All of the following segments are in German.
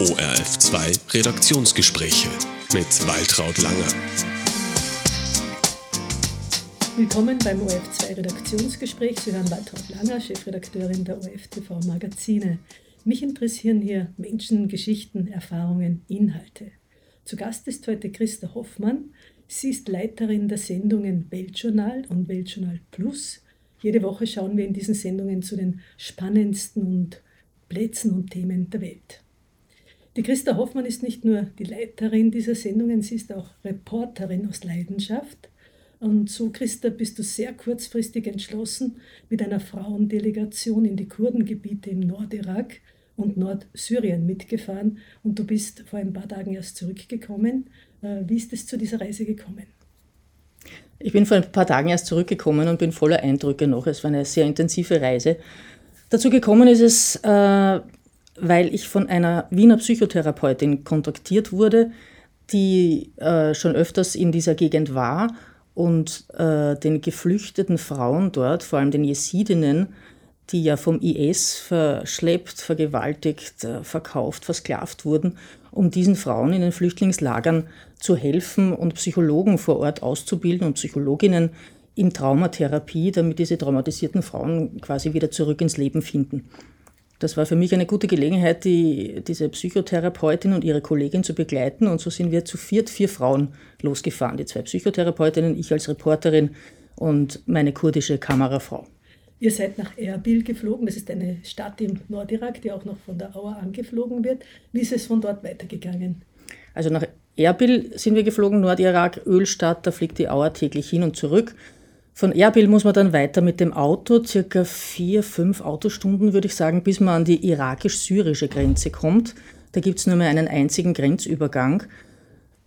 ORF2 Redaktionsgespräche mit Waltraud Langer. Willkommen beim ORF2 Redaktionsgespräch. Sie hören Waltraud Langer, Chefredakteurin der ORF-TV Magazine. Mich interessieren hier Menschen, Geschichten, Erfahrungen, Inhalte. Zu Gast ist heute Christa Hoffmann. Sie ist Leiterin der Sendungen Weltjournal und Weltjournal Plus. Jede Woche schauen wir in diesen Sendungen zu den spannendsten und Plätzen und Themen der Welt. Die Christa Hoffmann ist nicht nur die Leiterin dieser Sendungen, sie ist auch Reporterin aus Leidenschaft. Und so, Christa, bist du sehr kurzfristig entschlossen, mit einer Frauendelegation in die Kurdengebiete im Nordirak und Nordsyrien mitgefahren. Und du bist vor ein paar Tagen erst zurückgekommen. Äh, wie ist es zu dieser Reise gekommen? Ich bin vor ein paar Tagen erst zurückgekommen und bin voller Eindrücke noch. Es war eine sehr intensive Reise. Dazu gekommen ist es, äh, weil ich von einer Wiener Psychotherapeutin kontaktiert wurde, die äh, schon öfters in dieser Gegend war und äh, den geflüchteten Frauen dort, vor allem den Jesidinnen, die ja vom IS verschleppt, vergewaltigt, äh, verkauft, versklavt wurden, um diesen Frauen in den Flüchtlingslagern zu helfen und Psychologen vor Ort auszubilden und Psychologinnen in Traumatherapie, damit diese traumatisierten Frauen quasi wieder zurück ins Leben finden. Das war für mich eine gute Gelegenheit, die, diese Psychotherapeutin und ihre Kollegin zu begleiten. Und so sind wir zu viert, vier Frauen losgefahren. Die zwei Psychotherapeutinnen, ich als Reporterin und meine kurdische Kamerafrau. Ihr seid nach Erbil geflogen. Das ist eine Stadt im Nordirak, die auch noch von der Auer angeflogen wird. Wie ist es von dort weitergegangen? Also nach Erbil sind wir geflogen, Nordirak, Ölstadt, da fliegt die Auer täglich hin und zurück. Von Erbil muss man dann weiter mit dem Auto, circa vier, fünf Autostunden würde ich sagen, bis man an die irakisch-syrische Grenze kommt. Da gibt es nur mehr einen einzigen Grenzübergang.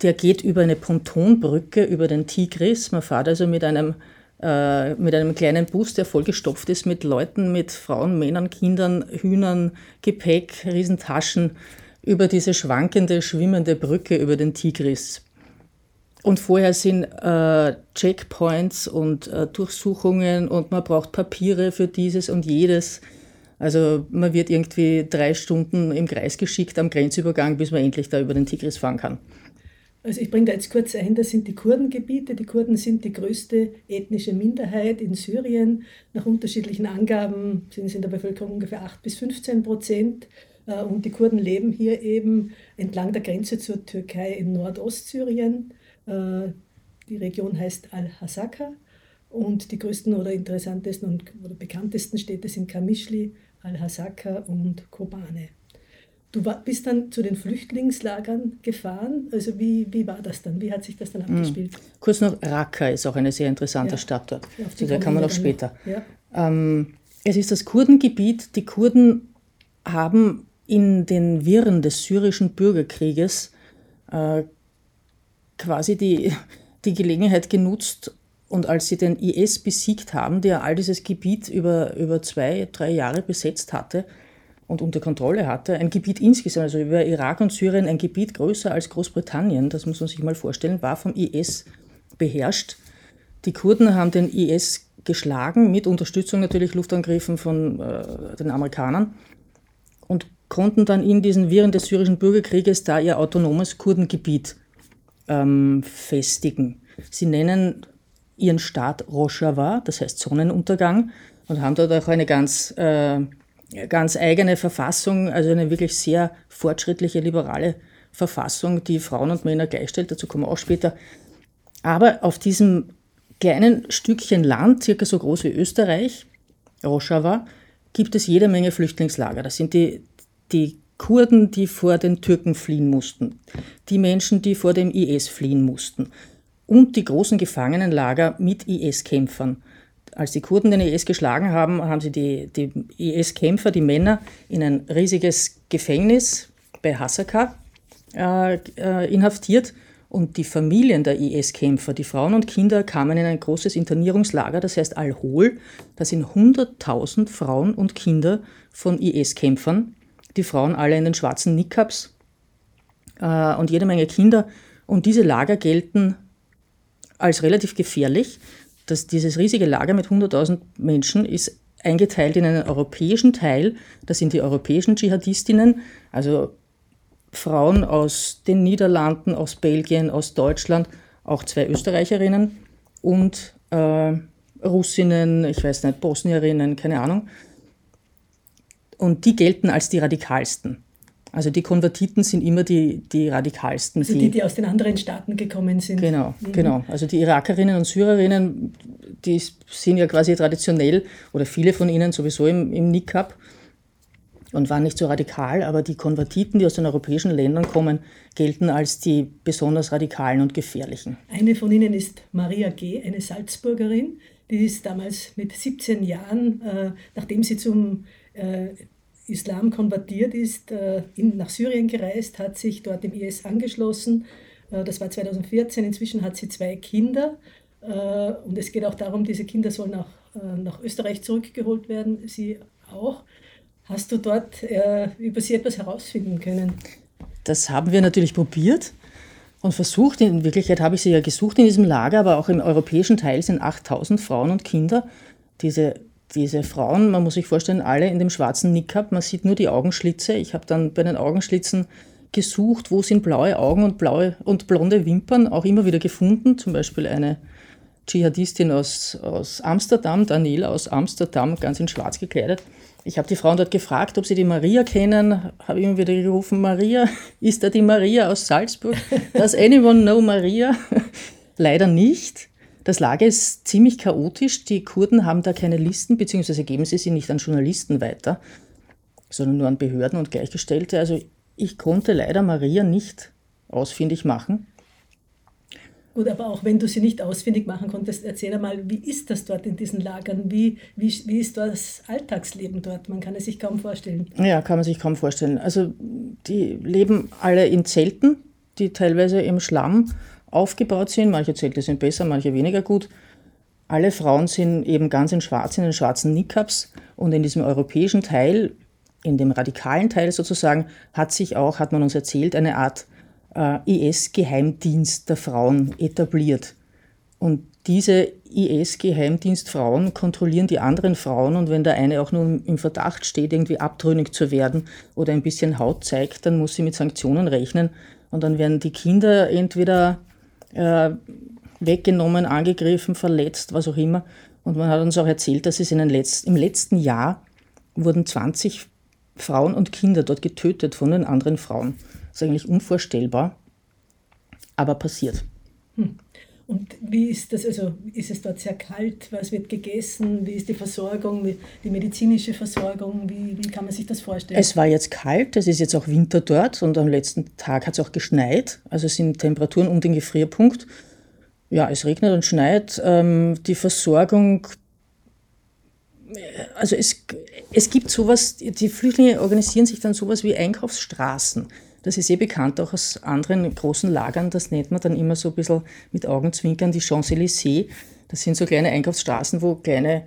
Der geht über eine Pontonbrücke über den Tigris. Man fährt also mit einem, äh, mit einem kleinen Bus, der vollgestopft ist mit Leuten, mit Frauen, Männern, Kindern, Hühnern, Gepäck, Riesentaschen über diese schwankende, schwimmende Brücke über den Tigris. Und vorher sind äh, Checkpoints und äh, Durchsuchungen und man braucht Papiere für dieses und jedes. Also man wird irgendwie drei Stunden im Kreis geschickt am Grenzübergang, bis man endlich da über den Tigris fahren kann. Also ich bringe da jetzt kurz ein, das sind die Kurdengebiete. Die Kurden sind die größte ethnische Minderheit in Syrien. Nach unterschiedlichen Angaben sind es in der Bevölkerung ungefähr 8 bis 15 Prozent. Äh, und die Kurden leben hier eben entlang der Grenze zur Türkei in Nordostsyrien. Äh, die Region heißt Al-Hasaka und die größten oder interessantesten und oder bekanntesten Städte sind Kamischli, Al-Hasaka und Kobane. Du bist dann zu den Flüchtlingslagern gefahren. Also wie, wie war das dann? Wie hat sich das dann hm. abgespielt? Kurz noch, Raqqa ist auch eine sehr interessante ja, Stadt dort. Zu der kann man auch später. Ja. Ähm, es ist das Kurdengebiet. Die Kurden haben in den Wirren des syrischen Bürgerkrieges äh, quasi die, die Gelegenheit genutzt und als sie den IS besiegt haben, der all dieses Gebiet über, über zwei, drei Jahre besetzt hatte und unter Kontrolle hatte, ein Gebiet insgesamt, also über Irak und Syrien, ein Gebiet größer als Großbritannien, das muss man sich mal vorstellen, war vom IS beherrscht. Die Kurden haben den IS geschlagen, mit Unterstützung natürlich Luftangriffen von äh, den Amerikanern und konnten dann in diesen Viren des syrischen Bürgerkrieges da ihr autonomes Kurdengebiet ähm, festigen. Sie nennen ihren Staat Rojava, das heißt Sonnenuntergang, und haben dort auch eine ganz, äh, ganz eigene Verfassung, also eine wirklich sehr fortschrittliche, liberale Verfassung, die Frauen und Männer gleichstellt. Dazu kommen wir auch später. Aber auf diesem kleinen Stückchen Land, circa so groß wie Österreich, Rojava, gibt es jede Menge Flüchtlingslager. Das sind die, die Kurden, die vor den Türken fliehen mussten, die Menschen, die vor dem IS fliehen mussten und die großen Gefangenenlager mit IS-Kämpfern. Als die Kurden den IS geschlagen haben, haben sie die, die IS-Kämpfer, die Männer, in ein riesiges Gefängnis bei Hasaka äh, äh, inhaftiert und die Familien der IS-Kämpfer, die Frauen und Kinder, kamen in ein großes Internierungslager, das heißt Al-Hol. Da sind 100.000 Frauen und Kinder von IS-Kämpfern die Frauen alle in den schwarzen Niqabs äh, und jede Menge Kinder. Und diese Lager gelten als relativ gefährlich. Das, dieses riesige Lager mit 100.000 Menschen ist eingeteilt in einen europäischen Teil. Das sind die europäischen Dschihadistinnen, also Frauen aus den Niederlanden, aus Belgien, aus Deutschland, auch zwei Österreicherinnen und äh, Russinnen, ich weiß nicht, Bosnierinnen, keine Ahnung. Und die gelten als die radikalsten. Also die Konvertiten sind immer die, die radikalsten. Also die, die aus den anderen Staaten gekommen sind. Genau, mhm. genau. Also die Irakerinnen und Syrerinnen, die sind ja quasi traditionell, oder viele von ihnen sowieso im, im Niqab und waren nicht so radikal, aber die Konvertiten, die aus den europäischen Ländern kommen, gelten als die besonders radikalen und gefährlichen. Eine von ihnen ist Maria G., eine Salzburgerin. Die ist damals mit 17 Jahren, äh, nachdem sie zum Islam konvertiert ist, äh, in, nach Syrien gereist, hat sich dort dem IS angeschlossen. Äh, das war 2014. Inzwischen hat sie zwei Kinder. Äh, und es geht auch darum, diese Kinder sollen äh, nach Österreich zurückgeholt werden. Sie auch. Hast du dort äh, über sie etwas herausfinden können? Das haben wir natürlich probiert und versucht. In Wirklichkeit habe ich sie ja gesucht in diesem Lager, aber auch im europäischen Teil sind 8000 Frauen und Kinder. Diese, diese Frauen, man muss sich vorstellen, alle in dem schwarzen Niqab, man sieht nur die Augenschlitze. Ich habe dann bei den Augenschlitzen gesucht, wo sind blaue Augen und blaue und blonde Wimpern, auch immer wieder gefunden. Zum Beispiel eine Dschihadistin aus, aus Amsterdam, Daniela aus Amsterdam, ganz in schwarz gekleidet. Ich habe die Frauen dort gefragt, ob sie die Maria kennen. Habe immer wieder gerufen, Maria, ist da die Maria aus Salzburg? Does anyone know Maria? Leider nicht. Das Lager ist ziemlich chaotisch. Die Kurden haben da keine Listen, beziehungsweise geben sie sie nicht an Journalisten weiter, sondern nur an Behörden und Gleichgestellte. Also ich konnte leider Maria nicht ausfindig machen. Gut, aber auch wenn du sie nicht ausfindig machen konntest, erzähl einmal, wie ist das dort in diesen Lagern? Wie, wie, wie ist das Alltagsleben dort? Man kann es sich kaum vorstellen. Ja, kann man sich kaum vorstellen. Also die leben alle in Zelten, die teilweise im Schlamm aufgebaut sind. Manche Zelte sind besser, manche weniger gut. Alle Frauen sind eben ganz in schwarz, in den schwarzen Niqabs. Und in diesem europäischen Teil, in dem radikalen Teil sozusagen, hat sich auch, hat man uns erzählt, eine Art äh, IS-Geheimdienst der Frauen etabliert. Und diese IS-Geheimdienstfrauen kontrollieren die anderen Frauen und wenn der eine auch nur im Verdacht steht, irgendwie abtrünnig zu werden oder ein bisschen Haut zeigt, dann muss sie mit Sanktionen rechnen und dann werden die Kinder entweder äh, weggenommen, angegriffen, verletzt, was auch immer. Und man hat uns auch erzählt, dass es in Letz im letzten Jahr wurden 20 Frauen und Kinder dort getötet von den anderen Frauen. Das ist eigentlich unvorstellbar, aber passiert. Und wie ist das, also ist es dort sehr kalt? Was wird gegessen? Wie ist die Versorgung, die medizinische Versorgung? Wie, wie kann man sich das vorstellen? Es war jetzt kalt, es ist jetzt auch Winter dort und am letzten Tag hat es auch geschneit. Also sind Temperaturen um den Gefrierpunkt. Ja, es regnet und schneit. Ähm, die Versorgung, also es, es gibt sowas, die Flüchtlinge organisieren sich dann sowas wie Einkaufsstraßen. Das ist eh bekannt auch aus anderen großen Lagern. Das nennt man dann immer so ein bisschen mit Augenzwinkern die Champs-Élysées. Das sind so kleine Einkaufsstraßen, wo kleine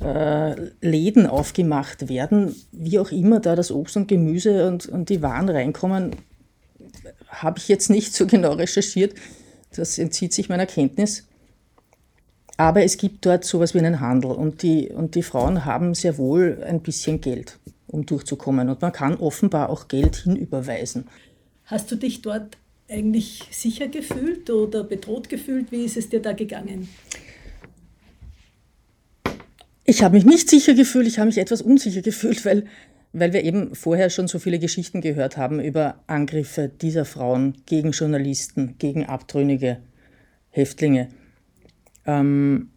äh, Läden aufgemacht werden. Wie auch immer da das Obst und Gemüse und, und die Waren reinkommen, habe ich jetzt nicht so genau recherchiert. Das entzieht sich meiner Kenntnis. Aber es gibt dort sowas wie einen Handel und die, und die Frauen haben sehr wohl ein bisschen Geld um durchzukommen. Und man kann offenbar auch Geld hinüberweisen. Hast du dich dort eigentlich sicher gefühlt oder bedroht gefühlt? Wie ist es dir da gegangen? Ich habe mich nicht sicher gefühlt, ich habe mich etwas unsicher gefühlt, weil, weil wir eben vorher schon so viele Geschichten gehört haben über Angriffe dieser Frauen gegen Journalisten, gegen abtrünnige Häftlinge. Ähm,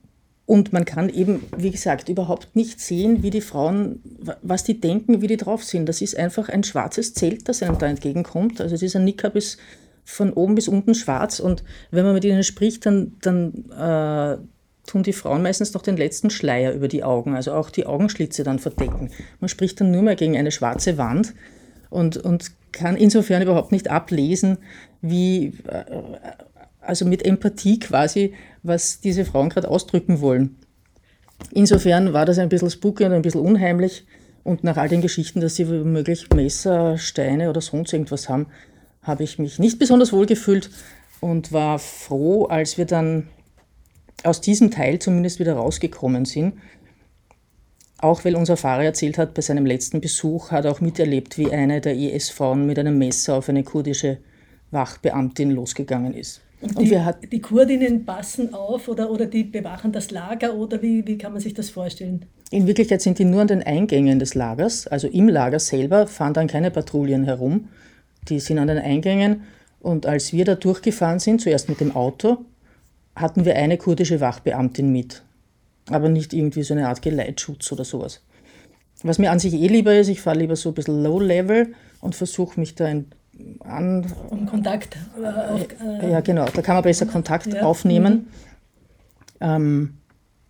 und man kann eben, wie gesagt, überhaupt nicht sehen, wie die Frauen, was die denken, wie die drauf sind. Das ist einfach ein schwarzes Zelt, das einem da entgegenkommt. Also dieser Niqab ist von oben bis unten schwarz und wenn man mit ihnen spricht, dann, dann äh, tun die Frauen meistens noch den letzten Schleier über die Augen, also auch die Augenschlitze dann verdecken. Man spricht dann nur mehr gegen eine schwarze Wand und, und kann insofern überhaupt nicht ablesen, wie, äh, also mit Empathie quasi, was diese Frauen gerade ausdrücken wollen. Insofern war das ein bisschen spooky und ein bisschen unheimlich. Und nach all den Geschichten, dass sie womöglich Messer, Steine oder sonst irgendwas haben, habe ich mich nicht besonders wohl gefühlt und war froh, als wir dann aus diesem Teil zumindest wieder rausgekommen sind. Auch weil unser Fahrer erzählt hat, bei seinem letzten Besuch hat er auch miterlebt, wie eine der IS-Frauen mit einem Messer auf eine kurdische Wachbeamtin losgegangen ist. Und, und die, die Kurdinnen passen auf oder, oder die bewachen das Lager oder wie, wie kann man sich das vorstellen? In Wirklichkeit sind die nur an den Eingängen des Lagers, also im Lager selber fahren dann keine Patrouillen herum. Die sind an den Eingängen und als wir da durchgefahren sind, zuerst mit dem Auto, hatten wir eine kurdische Wachbeamtin mit. Aber nicht irgendwie so eine Art Geleitschutz oder sowas. Was mir an sich eh lieber ist, ich fahre lieber so ein bisschen low-level und versuche mich da in, an. Um Kontakt. Äh, äh, ja, genau, da kann man besser Kontakt ja. aufnehmen. Mhm. Ähm,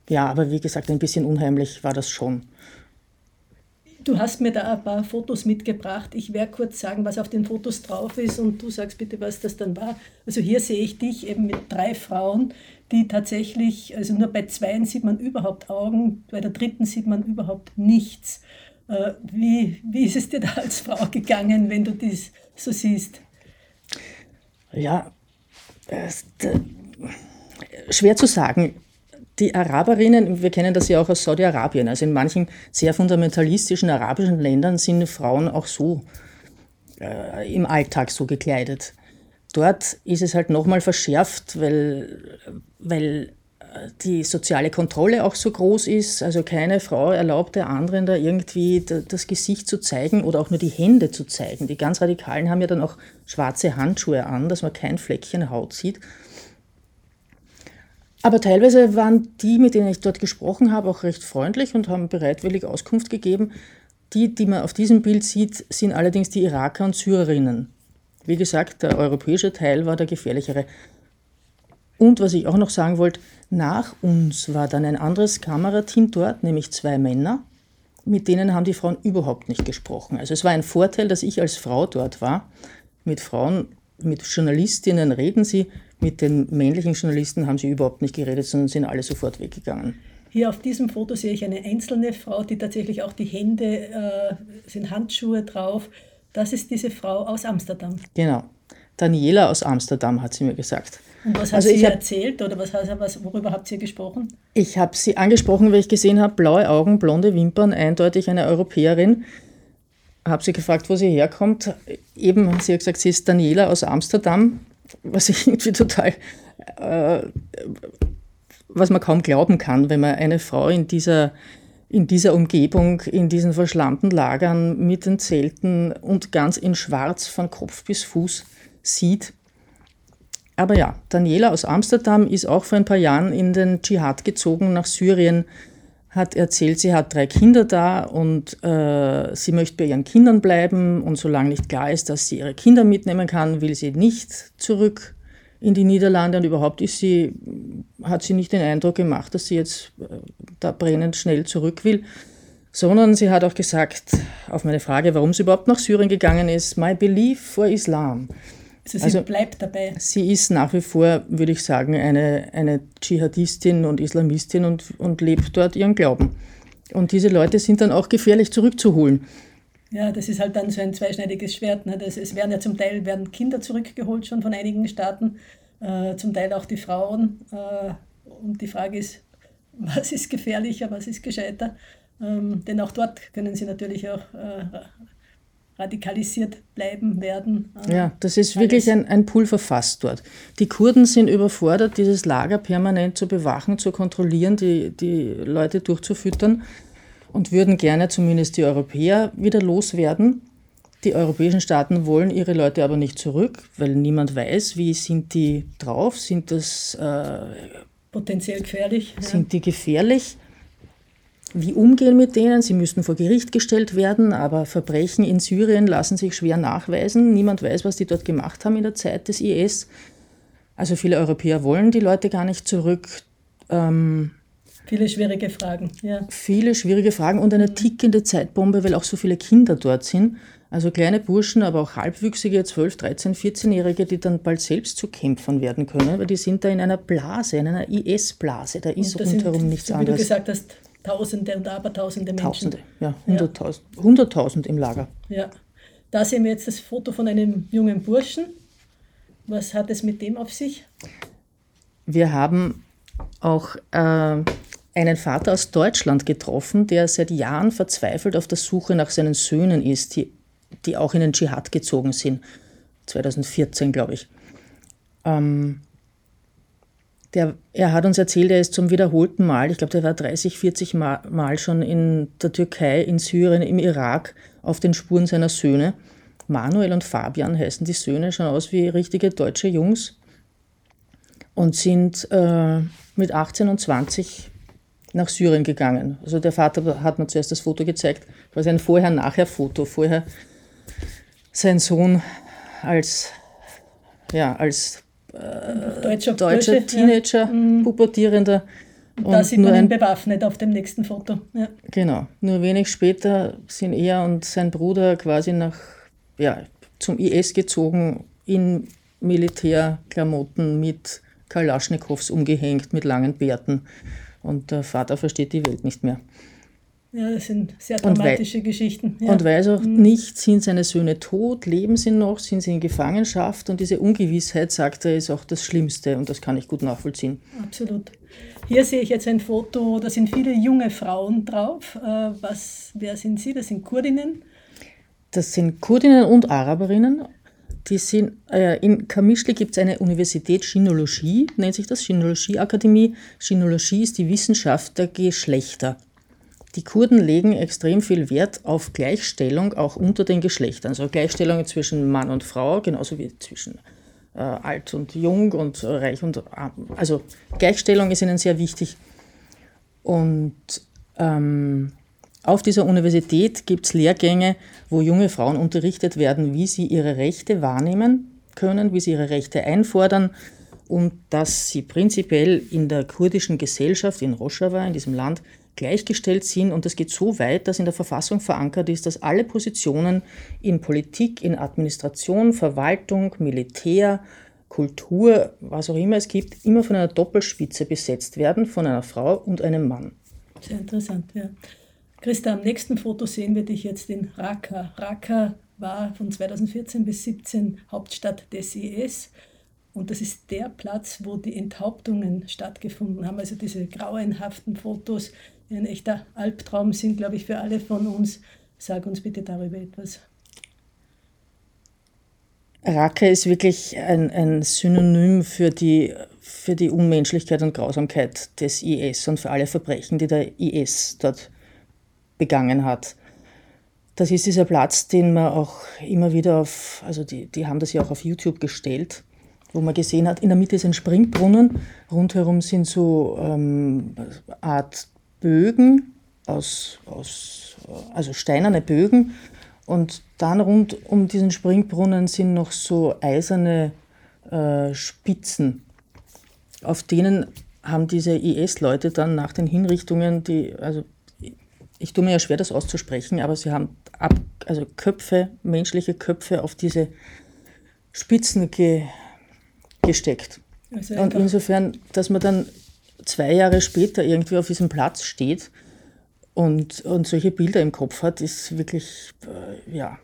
ja, aber wie gesagt, ein bisschen unheimlich war das schon. Du hast mir da ein paar Fotos mitgebracht. Ich werde kurz sagen, was auf den Fotos drauf ist und du sagst bitte, was das dann war. Also hier sehe ich dich eben mit drei Frauen, die tatsächlich, also nur bei zweien sieht man überhaupt Augen, bei der dritten sieht man überhaupt nichts. Äh, wie, wie ist es dir da als Frau gegangen, wenn du das so siehst? Ja, äh, schwer zu sagen die Araberinnen, wir kennen das ja auch aus Saudi-Arabien, also in manchen sehr fundamentalistischen arabischen Ländern sind Frauen auch so äh, im Alltag so gekleidet. Dort ist es halt nochmal verschärft, weil, weil die soziale Kontrolle auch so groß ist. Also keine Frau erlaubt der anderen da irgendwie das Gesicht zu zeigen oder auch nur die Hände zu zeigen. Die ganz Radikalen haben ja dann auch schwarze Handschuhe an, dass man kein Fleckchen Haut sieht. Aber teilweise waren die, mit denen ich dort gesprochen habe, auch recht freundlich und haben bereitwillig Auskunft gegeben. Die, die man auf diesem Bild sieht, sind allerdings die Iraker und Syrerinnen. Wie gesagt, der europäische Teil war der gefährlichere. Und was ich auch noch sagen wollte, nach uns war dann ein anderes Kamerateam dort, nämlich zwei Männer. Mit denen haben die Frauen überhaupt nicht gesprochen. Also es war ein Vorteil, dass ich als Frau dort war. Mit Frauen, mit Journalistinnen reden sie, mit den männlichen Journalisten haben sie überhaupt nicht geredet, sondern sind alle sofort weggegangen. Hier auf diesem Foto sehe ich eine einzelne Frau, die tatsächlich auch die Hände, äh, sind Handschuhe drauf. Das ist diese Frau aus Amsterdam. Genau. Daniela aus Amsterdam hat sie mir gesagt. Und was hat also sie hab, erzählt oder was, was, worüber habt ihr gesprochen? Ich habe sie angesprochen, weil ich gesehen habe, blaue Augen, blonde Wimpern, eindeutig eine Europäerin. Habe sie gefragt, wo sie herkommt. Eben, sie hat gesagt, sie ist Daniela aus Amsterdam was ich irgendwie total, äh, was man kaum glauben kann, wenn man eine Frau in dieser, in dieser Umgebung, in diesen verschlammten Lagern mit den Zelten und ganz in Schwarz von Kopf bis Fuß sieht. Aber ja, Daniela aus Amsterdam ist auch vor ein paar Jahren in den Dschihad gezogen nach Syrien, hat erzählt, sie hat drei Kinder da und äh, sie möchte bei ihren Kindern bleiben und solange nicht klar ist, dass sie ihre Kinder mitnehmen kann, will sie nicht zurück in die Niederlande und überhaupt ist sie, hat sie nicht den Eindruck gemacht, dass sie jetzt äh, da brennend schnell zurück will, sondern sie hat auch gesagt, auf meine Frage, warum sie überhaupt nach Syrien gegangen ist, my belief for Islam. Also sie also, bleibt dabei. Sie ist nach wie vor, würde ich sagen, eine, eine Dschihadistin und Islamistin und, und lebt dort ihren Glauben. Und diese Leute sind dann auch gefährlich zurückzuholen. Ja, das ist halt dann so ein zweischneidiges Schwert. Ne? Das, es werden ja zum Teil werden Kinder zurückgeholt schon von einigen Staaten, äh, zum Teil auch die Frauen. Äh, und die Frage ist, was ist gefährlicher, was ist gescheiter? Ähm, denn auch dort können sie natürlich auch äh, radikalisiert bleiben werden. Äh, ja, das ist wirklich ein, ein Pulverfass dort. Die Kurden sind überfordert, dieses Lager permanent zu bewachen, zu kontrollieren, die, die Leute durchzufüttern und würden gerne zumindest die Europäer wieder loswerden. Die europäischen Staaten wollen ihre Leute aber nicht zurück, weil niemand weiß, wie sind die drauf, sind das äh, potenziell gefährlich. Sind ja. die gefährlich? Wie umgehen mit denen. Sie müssten vor Gericht gestellt werden, aber Verbrechen in Syrien lassen sich schwer nachweisen. Niemand weiß, was die dort gemacht haben in der Zeit des IS. Also viele Europäer wollen die Leute gar nicht zurück. Ähm, viele schwierige Fragen, ja. Viele schwierige Fragen und eine tickende Zeitbombe, weil auch so viele Kinder dort sind. Also kleine Burschen, aber auch halbwüchsige 12, 13, 14-Jährige, die dann bald selbst zu Kämpfern werden können, weil die sind da in einer Blase, in einer IS-Blase. Da ist rundherum nichts anderes. Wie du gesagt hast, Tausende und Abertausende Menschen. Tausende, ja, hunderttausend. Ja. Hunderttausend im Lager. Ja. Da sehen wir jetzt das Foto von einem jungen Burschen. Was hat es mit dem auf sich? Wir haben auch äh, einen Vater aus Deutschland getroffen, der seit Jahren verzweifelt auf der Suche nach seinen Söhnen ist, die, die auch in den Dschihad gezogen sind. 2014, glaube ich. Ähm, der, er hat uns erzählt, er ist zum wiederholten Mal, ich glaube, der war 30, 40 Mal, schon in der Türkei, in Syrien, im Irak auf den Spuren seiner Söhne. Manuel und Fabian heißen die Söhne, schauen aus wie richtige deutsche Jungs und sind äh, mit 18 und 20 nach Syrien gegangen. Also der Vater hat mir zuerst das Foto gezeigt, quasi ein Vorher-Nachher-Foto. Vorher sein Sohn als, ja, als äh, deutscher, deutscher Teenager, ja. Mhm. pubertierender. Und da sieht man ihn bewaffnet auf dem nächsten Foto. Ja. Genau. Nur wenig später sind er und sein Bruder quasi nach, ja, zum IS gezogen in Militärklamotten mit Kalaschnikows umgehängt, mit langen Bärten. Und der Vater versteht die Welt nicht mehr. Ja, das sind sehr dramatische und Geschichten. Ja. Und weiß auch mhm. nicht, sind seine Söhne tot, leben sie noch, sind sie in Gefangenschaft? Und diese Ungewissheit, sagt er, ist auch das Schlimmste und das kann ich gut nachvollziehen. Absolut. Hier sehe ich jetzt ein Foto, da sind viele junge Frauen drauf. Äh, was, wer sind sie? Das sind Kurdinnen? Das sind Kurdinnen und Araberinnen. Die sind, äh, in Kamischli gibt es eine Universität Chinologie, nennt sich das, Chinologie-Akademie. Chinologie ist die Wissenschaft der Geschlechter. Die Kurden legen extrem viel Wert auf Gleichstellung auch unter den Geschlechtern. Also Gleichstellung zwischen Mann und Frau, genauso wie zwischen äh, alt und jung und reich und arm. Also Gleichstellung ist ihnen sehr wichtig. Und ähm, auf dieser Universität gibt es Lehrgänge, wo junge Frauen unterrichtet werden, wie sie ihre Rechte wahrnehmen können, wie sie ihre Rechte einfordern und dass sie prinzipiell in der kurdischen Gesellschaft in Rojava, in diesem Land, gleichgestellt sind. Und das geht so weit, dass in der Verfassung verankert ist, dass alle Positionen in Politik, in Administration, Verwaltung, Militär, Kultur, was auch immer es gibt, immer von einer Doppelspitze besetzt werden, von einer Frau und einem Mann. Sehr interessant, ja. Christa, am nächsten Foto sehen wir dich jetzt in Raqqa. Raqqa war von 2014 bis 2017 Hauptstadt des IS. Und das ist der Platz, wo die Enthauptungen stattgefunden haben. Also diese grauenhaften Fotos, ein echter Albtraum sind, glaube ich, für alle von uns. Sag uns bitte darüber etwas. Raqqa ist wirklich ein, ein Synonym für die, für die Unmenschlichkeit und Grausamkeit des IS und für alle Verbrechen, die der IS dort begangen hat. Das ist dieser Platz, den man auch immer wieder auf, also die, die haben das ja auch auf YouTube gestellt, wo man gesehen hat, in der Mitte ist ein Springbrunnen, rundherum sind so ähm, Art Bögen aus, aus, also steinerne Bögen. Und dann rund um diesen Springbrunnen sind noch so eiserne äh, Spitzen. Auf denen haben diese IS-Leute dann nach den Hinrichtungen, die, also ich tue mir ja schwer, das auszusprechen, aber sie haben ab, also Köpfe, menschliche Köpfe auf diese Spitzen ge, gesteckt. Also und insofern, dass man dann zwei Jahre später irgendwie auf diesem Platz steht und, und solche Bilder im Kopf hat, ist wirklich, äh, ja,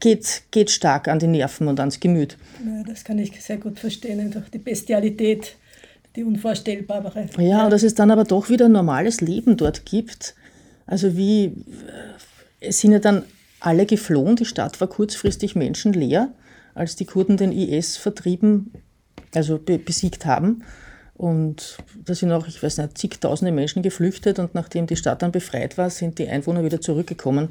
geht, geht stark an die Nerven und ans Gemüt. Ja, das kann ich sehr gut verstehen, einfach die Bestialität, die unvorstellbare. Ja, und dass es dann aber doch wieder ein normales Leben dort gibt. Also wie, äh, es sind ja dann alle geflohen, die Stadt war kurzfristig menschenleer, als die Kurden den IS vertrieben, also besiegt haben. Und da sind auch, ich weiß nicht, zigtausende Menschen geflüchtet und nachdem die Stadt dann befreit war, sind die Einwohner wieder zurückgekommen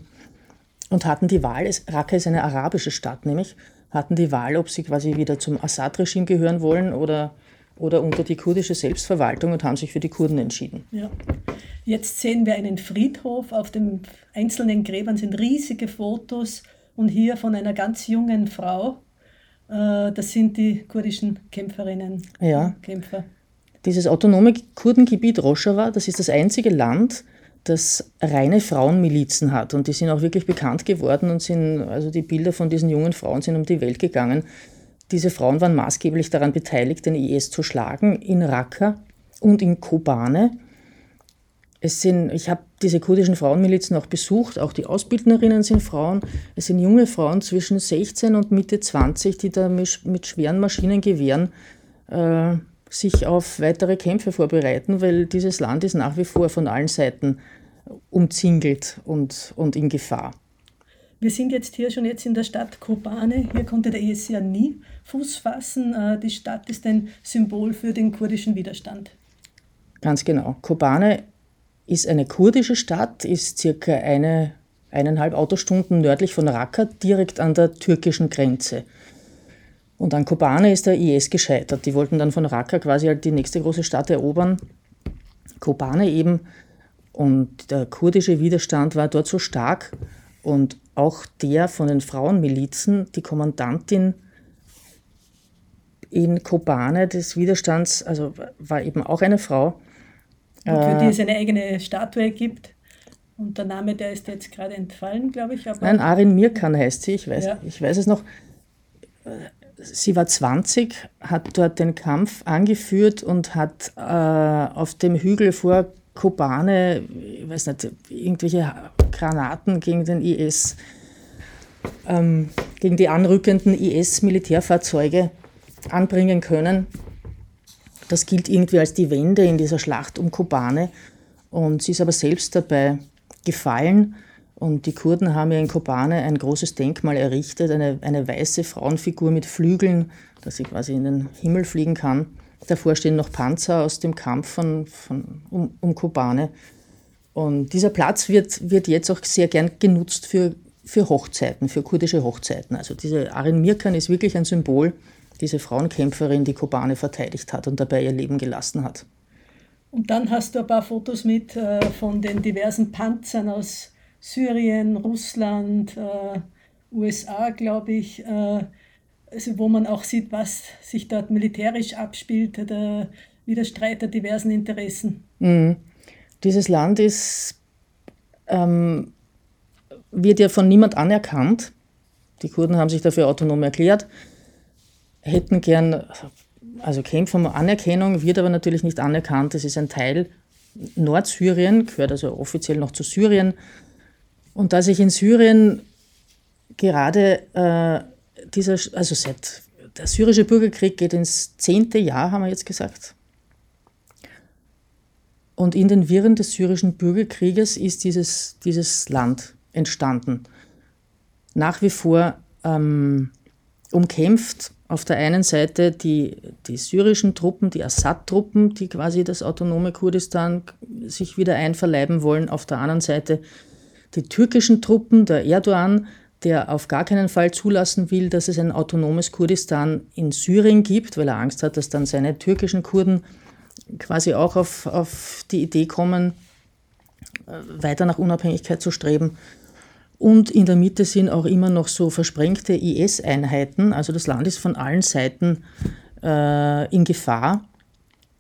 und hatten die Wahl, Raqqa ist eine arabische Stadt nämlich, hatten die Wahl, ob sie quasi wieder zum Assad-Regime gehören wollen oder, oder unter die kurdische Selbstverwaltung und haben sich für die Kurden entschieden. Ja. Jetzt sehen wir einen Friedhof, auf den einzelnen Gräbern sind riesige Fotos und hier von einer ganz jungen Frau. Äh, das sind die kurdischen Kämpferinnen, ja. Kämpfer. Dieses autonome Kurdengebiet Rojava, das ist das einzige Land, das reine Frauenmilizen hat. Und die sind auch wirklich bekannt geworden und sind, also die Bilder von diesen jungen Frauen sind um die Welt gegangen. Diese Frauen waren maßgeblich daran beteiligt, den IS zu schlagen in Raqqa und in Kobane. Es sind, ich habe diese kurdischen Frauenmilizen auch besucht, auch die Ausbildnerinnen sind Frauen. Es sind junge Frauen zwischen 16 und Mitte 20, die da mit, schweren Maschinengewehren äh, sich auf weitere Kämpfe vorbereiten, weil dieses Land ist nach wie vor von allen Seiten umzingelt und, und in Gefahr. Wir sind jetzt hier schon jetzt in der Stadt Kobane. Hier konnte der IS ja nie Fuß fassen. Äh, die Stadt ist ein Symbol für den kurdischen Widerstand. Ganz genau. Kobane ist eine kurdische Stadt, ist circa eine, eineinhalb Autostunden nördlich von Raqqa, direkt an der türkischen Grenze. Und an Kobane ist der IS gescheitert. Die wollten dann von Raqqa quasi halt die nächste große Stadt erobern. Kobane eben. Und der kurdische Widerstand war dort so stark. Und auch der von den Frauenmilizen, die Kommandantin in Kobane des Widerstands, also war eben auch eine Frau. für die es eine eigene Statue gibt. Und der Name, der ist jetzt gerade entfallen, glaube ich. Nein, Arin Mirkan heißt sie, ich weiß, ja. ich weiß es noch sie war 20, hat dort den Kampf angeführt und hat äh, auf dem Hügel vor Kobane, ich weiß nicht, irgendwelche Granaten gegen den IS, ähm, gegen die anrückenden IS-Militärfahrzeuge anbringen können. Das gilt irgendwie als die Wende in dieser Schlacht um Kobane. Und sie ist aber selbst dabei gefallen und die Kurden haben ja in Kobane ein großes Denkmal errichtet, eine, eine weiße Frauenfigur mit Flügeln, dass sie quasi in den Himmel fliegen kann. Davor stehen noch Panzer aus dem Kampf von, von, um, um Kobane. Und dieser Platz wird, wird jetzt auch sehr gern genutzt für, für Hochzeiten, für kurdische Hochzeiten. Also diese Arin Mirkan ist wirklich ein Symbol, diese Frauenkämpferin, die Kobane verteidigt hat und dabei ihr Leben gelassen hat. Und dann hast du ein paar Fotos mit äh, von den diversen Panzern aus Syrien, Russland, äh, USA, glaube ich, äh, also wo man auch sieht, was sich dort militärisch abspielt, der Widerstreit der diversen Interessen. Mhm. Dieses Land ist, ähm, wird ja von niemand anerkannt. Die Kurden haben sich dafür autonom erklärt, hätten gern, also kämpfen um Anerkennung, wird aber natürlich nicht anerkannt. Es ist ein Teil Nordsyrien, gehört also offiziell noch zu Syrien, und da sich in Syrien gerade äh, dieser, also seit der syrische Bürgerkrieg geht ins zehnte Jahr, haben wir jetzt gesagt. Und in den Wirren des syrischen Bürgerkrieges ist dieses, dieses Land entstanden. Nach wie vor ähm, umkämpft auf der einen Seite die, die syrischen Truppen, die Assad-Truppen, die quasi das autonome Kurdistan sich wieder einverleiben wollen, auf der anderen Seite die türkischen Truppen, der Erdogan, der auf gar keinen Fall zulassen will, dass es ein autonomes Kurdistan in Syrien gibt, weil er Angst hat, dass dann seine türkischen Kurden quasi auch auf, auf die Idee kommen, äh, weiter nach Unabhängigkeit zu streben. Und in der Mitte sind auch immer noch so versprengte IS-Einheiten. Also das Land ist von allen Seiten äh, in Gefahr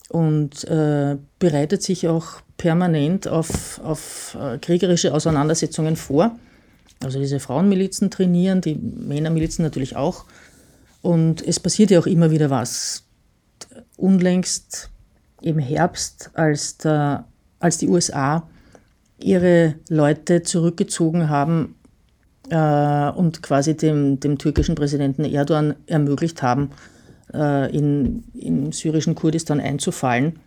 und äh, bereitet sich auch permanent auf, auf äh, kriegerische Auseinandersetzungen vor. Also diese Frauenmilizen trainieren, die Männermilizen natürlich auch. Und es passiert ja auch immer wieder was. Unlängst im Herbst, als, der, als die USA ihre Leute zurückgezogen haben äh, und quasi dem, dem türkischen Präsidenten Erdogan ermöglicht haben, äh, in, in syrischen Kurdistan einzufallen,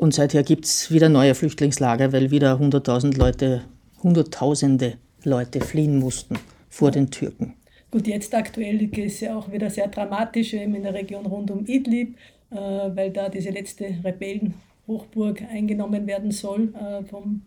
und seither gibt es wieder neue Flüchtlingslager, weil wieder 100.000 Leute, Hunderttausende Leute fliehen mussten vor den Türken. Gut, jetzt aktuell ist es ja auch wieder sehr dramatisch eben in der Region rund um Idlib, äh, weil da diese letzte Rebellenhochburg eingenommen werden soll äh, vom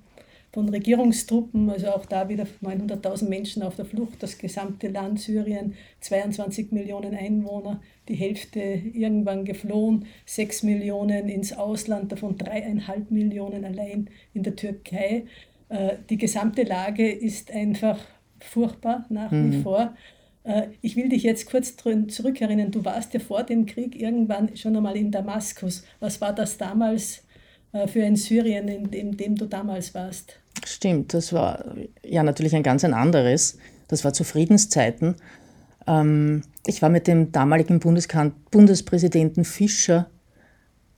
von Regierungstruppen, also auch da wieder 900.000 Menschen auf der Flucht, das gesamte Land Syrien, 22 Millionen Einwohner, die Hälfte irgendwann geflohen, 6 Millionen ins Ausland, davon dreieinhalb Millionen allein in der Türkei. Äh, die gesamte Lage ist einfach furchtbar nach wie mhm. vor. Äh, ich will dich jetzt kurz zurückerinnern, du warst ja vor dem Krieg irgendwann schon einmal in Damaskus. Was war das damals für ein Syrien, in dem, in dem du damals warst? Stimmt, das war ja natürlich ein ganz ein anderes. Das war zu Friedenszeiten. Ähm, ich war mit dem damaligen Bundespräsidenten Fischer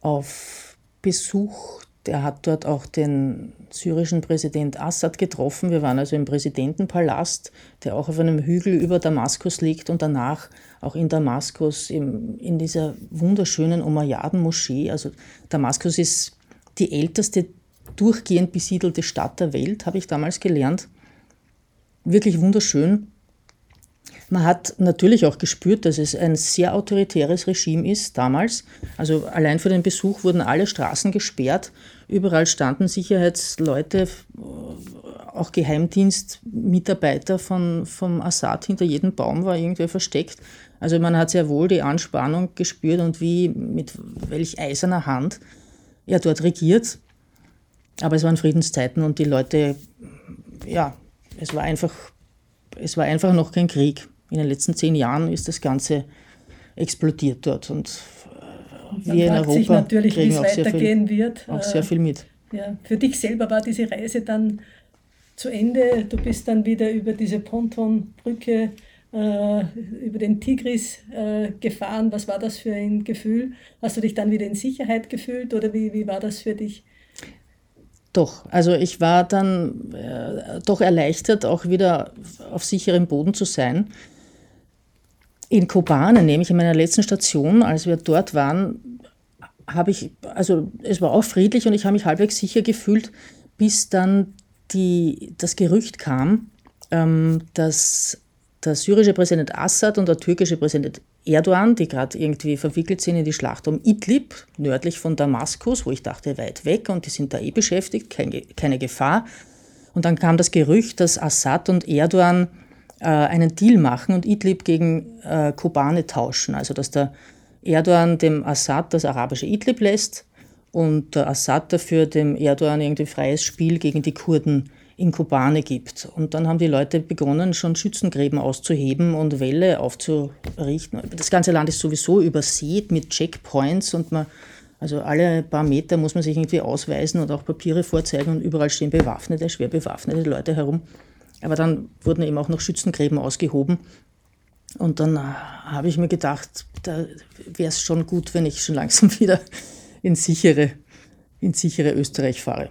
auf Besuch der hat dort auch den syrischen Präsident Assad getroffen. Wir waren also im Präsidentenpalast, der auch auf einem Hügel über Damaskus liegt und danach auch in Damaskus im, in dieser wunderschönen Umayyaden-Moschee. Also Damaskus ist die älteste durchgehend besiedelte Stadt der Welt, habe ich damals gelernt. Wirklich wunderschön. Man hat natürlich auch gespürt, dass es ein sehr autoritäres Regime ist damals. Also allein für den Besuch wurden alle Straßen gesperrt. Überall standen Sicherheitsleute, auch Geheimdienstmitarbeiter von, vom Assad. Hinter jedem Baum war irgendwer versteckt. Also man hat sehr wohl die Anspannung gespürt und wie, mit welch eiserner Hand er dort regiert. Aber es waren Friedenszeiten und die Leute, ja, es war einfach, es war einfach noch kein Krieg. In den letzten zehn Jahren ist das Ganze explodiert dort und wir in Europa natürlich, kriegen wie es auch weitergehen viel, wird. Auch sehr viel mit. Ja, für dich selber war diese Reise dann zu Ende. Du bist dann wieder über diese Pontonbrücke äh, über den Tigris äh, gefahren. Was war das für ein Gefühl? Hast du dich dann wieder in Sicherheit gefühlt oder wie, wie war das für dich? Doch, also ich war dann äh, doch erleichtert, auch wieder auf sicherem Boden zu sein. In Kobane, nämlich in meiner letzten Station, als wir dort waren, habe ich, also es war auch friedlich und ich habe mich halbwegs sicher gefühlt, bis dann die, das Gerücht kam, ähm, dass der syrische Präsident Assad und der türkische Präsident Erdogan, die gerade irgendwie verwickelt sind in die Schlacht um Idlib, nördlich von Damaskus, wo ich dachte, weit weg und die sind da eh beschäftigt, keine, keine Gefahr. Und dann kam das Gerücht, dass Assad und Erdogan äh, einen Deal machen und Idlib gegen äh, Kobane tauschen. Also dass der Erdogan dem Assad das arabische Idlib lässt und der Assad dafür dem Erdogan irgendwie freies Spiel gegen die Kurden in Kobane gibt. Und dann haben die Leute begonnen, schon Schützengräben auszuheben und Wälle aufzurichten. Das ganze Land ist sowieso übersät mit Checkpoints und man, also alle paar Meter muss man sich irgendwie ausweisen und auch Papiere vorzeigen und überall stehen bewaffnete, schwer bewaffnete Leute herum. Aber dann wurden eben auch noch Schützengräben ausgehoben. Und dann habe ich mir gedacht, da wäre es schon gut, wenn ich schon langsam wieder ins sichere, ins sichere Österreich fahre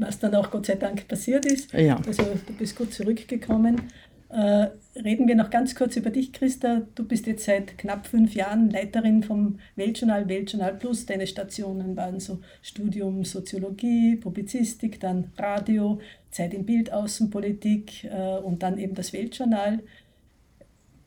was dann auch Gott sei Dank passiert ist. Ja. Also du bist gut zurückgekommen. Äh, reden wir noch ganz kurz über dich, Christa. Du bist jetzt seit knapp fünf Jahren Leiterin vom Weltjournal, Weltjournal Plus. Deine Stationen waren so Studium Soziologie, Publizistik, dann Radio, Zeit im Bild, Außenpolitik äh, und dann eben das Weltjournal.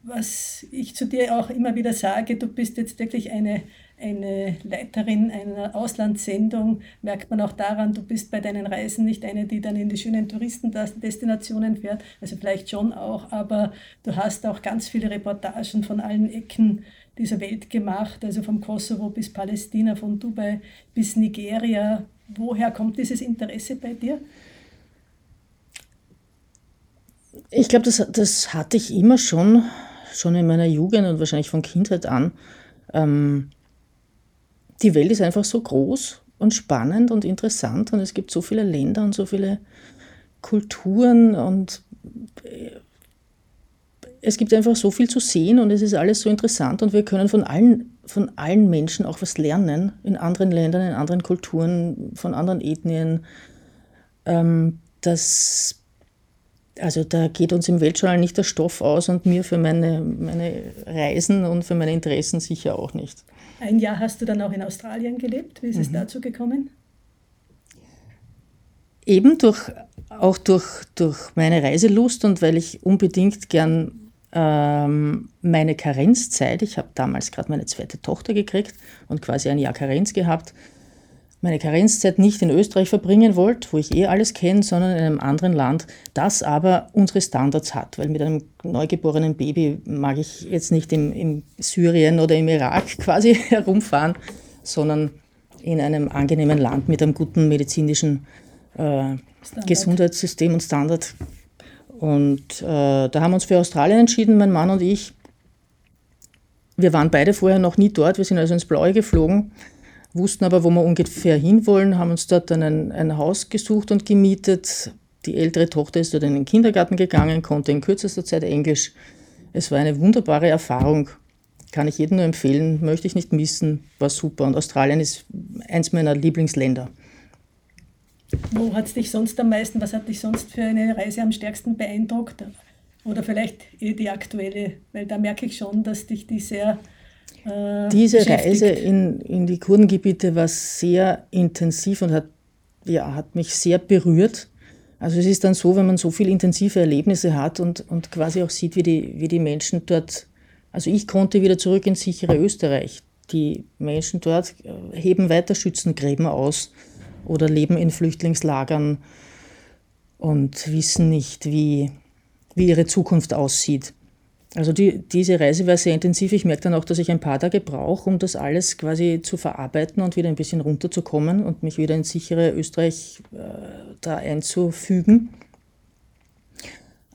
Was ich zu dir auch immer wieder sage, du bist jetzt wirklich eine eine Leiterin einer Auslandssendung, merkt man auch daran, du bist bei deinen Reisen nicht eine, die dann in die schönen Touristendestinationen fährt, also vielleicht schon auch, aber du hast auch ganz viele Reportagen von allen Ecken dieser Welt gemacht, also vom Kosovo bis Palästina, von Dubai bis Nigeria. Woher kommt dieses Interesse bei dir? Ich glaube, das, das hatte ich immer schon, schon in meiner Jugend und wahrscheinlich von Kindheit an. Ähm, die Welt ist einfach so groß und spannend und interessant und es gibt so viele Länder und so viele Kulturen und äh, es gibt einfach so viel zu sehen und es ist alles so interessant und wir können von allen, von allen Menschen auch was lernen, in anderen Ländern, in anderen Kulturen, von anderen Ethnien. Ähm, das, also da geht uns im Weltjournal nicht der Stoff aus und mir für meine, meine Reisen und für meine Interessen sicher auch nicht. Ein Jahr hast du dann auch in Australien gelebt. Wie ist mhm. es dazu gekommen? Eben durch, auch durch, durch meine Reiselust und weil ich unbedingt gern ähm, meine Karenzzeit, ich habe damals gerade meine zweite Tochter gekriegt und quasi ein Jahr Karenz gehabt, meine Karenzzeit nicht in Österreich verbringen wollte, wo ich eh alles kenne, sondern in einem anderen Land, das aber unsere Standards hat. Weil mit einem neugeborenen Baby mag ich jetzt nicht im, im Syrien oder im Irak quasi herumfahren, sondern in einem angenehmen Land mit einem guten medizinischen äh, Gesundheitssystem und Standard. Und äh, da haben wir uns für Australien entschieden, mein Mann und ich. Wir waren beide vorher noch nie dort, wir sind also ins Blaue geflogen wussten aber, wo wir ungefähr hinwollen, haben uns dort dann ein, ein Haus gesucht und gemietet. Die ältere Tochter ist dort in den Kindergarten gegangen, konnte in kürzester Zeit Englisch. Es war eine wunderbare Erfahrung. Kann ich jedem nur empfehlen, möchte ich nicht missen, war super. Und Australien ist eins meiner Lieblingsländer. Wo hat es dich sonst am meisten, was hat dich sonst für eine Reise am stärksten beeindruckt? Oder vielleicht die aktuelle, weil da merke ich schon, dass dich die sehr. Äh, Diese Reise in, in die Kurdengebiete war sehr intensiv und hat, ja, hat mich sehr berührt. Also es ist dann so, wenn man so viele intensive Erlebnisse hat und, und quasi auch sieht, wie die, wie die Menschen dort, also ich konnte wieder zurück ins sichere Österreich. Die Menschen dort äh, heben weiter Schützengräben aus oder leben in Flüchtlingslagern und wissen nicht, wie, wie ihre Zukunft aussieht. Also die, diese Reise war sehr intensiv. Ich merke dann auch, dass ich ein paar Tage brauche, um das alles quasi zu verarbeiten und wieder ein bisschen runterzukommen und mich wieder ins sichere Österreich äh, da einzufügen.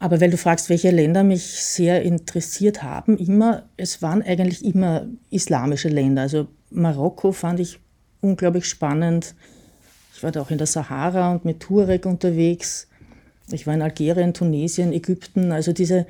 Aber weil du fragst, welche Länder mich sehr interessiert haben, immer, es waren eigentlich immer islamische Länder. Also Marokko fand ich unglaublich spannend. Ich war da auch in der Sahara und mit Tuareg unterwegs. Ich war in Algerien, Tunesien, Ägypten. Also diese,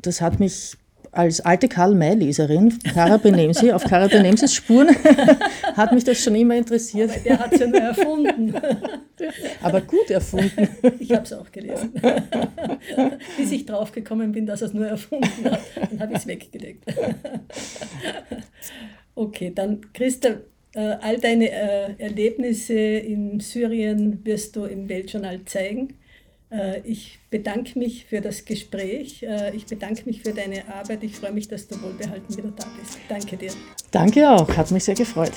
das hat mich als alte Karl-May-Leserin, Kara Benemsi, auf Kara Benemsis Spuren, hat mich das schon immer interessiert. Aber der hat es ja nur erfunden. Aber gut erfunden. Ich habe es auch gelesen. Bis ich draufgekommen bin, dass er es nur erfunden hat, dann habe ich es weggelegt. Okay, dann Christa, äh, all deine äh, Erlebnisse in Syrien wirst du im Weltjournal zeigen. Äh, ich bedanke mich für das Gespräch. Äh, ich bedanke mich für deine Arbeit. Ich freue mich, dass du wohlbehalten wieder da bist. Danke dir. Danke auch. Hat mich sehr gefreut.